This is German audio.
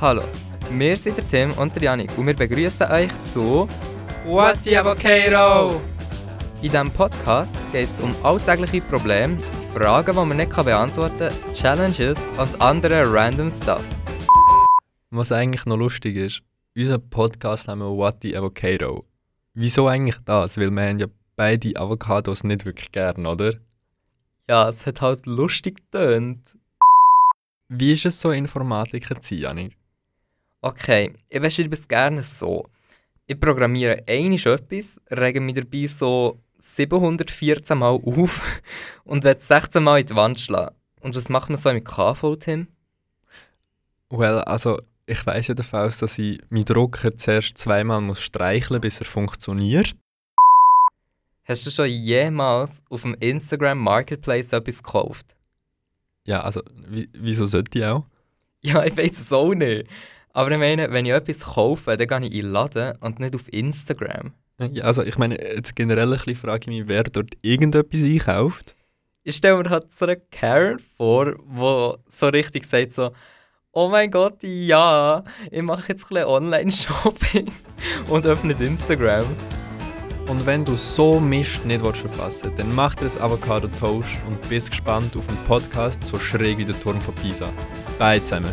Hallo, wir sind der Tim und der Janik und wir begrüßen euch zu What the Avocado? In diesem Podcast geht es um alltägliche Probleme, Fragen, die man nicht beantworten kann, Challenges und andere random Stuff. Was eigentlich noch lustig ist, unser Podcast haben wir What the Avocado. Wieso eigentlich das? Weil wir haben ja beide Avocados nicht wirklich gern, oder? Ja, es hat halt lustig getönt. Wie ist es so, Informatiker zu sein, Janik? Okay, ich beschreibe es gerne so. Ich programmiere einiges etwas, rege mich dabei so 714 Mal auf und werde 16 Mal in die Wand schlagen. Und was macht man so mit KV, Tim? Well, also ich davon aus, dass ich meinen Drucker zuerst zweimal muss streicheln bis er funktioniert. Hast du schon jemals auf dem Instagram Marketplace etwas gekauft? Ja, also wieso sollte ich auch? Ja, ich weiß es auch nicht. Aber ich meine, wenn ich etwas kaufe, dann gehe ich in den Laden und nicht auf Instagram. Ja, also ich meine, jetzt generell ein frage ich mich, wer dort irgendetwas einkauft. Ich stelle mir halt so eine Karen vor, wo so richtig sagt so, oh mein Gott, ja, ich mache jetzt ein bisschen Online-Shopping und öffne Instagram. Und wenn du so Mist nicht verpassen willst, dann mach dir das Avocado Toast und bist gespannt auf einen Podcast so schräg wie der Turm von Pisa. Bye zusammen.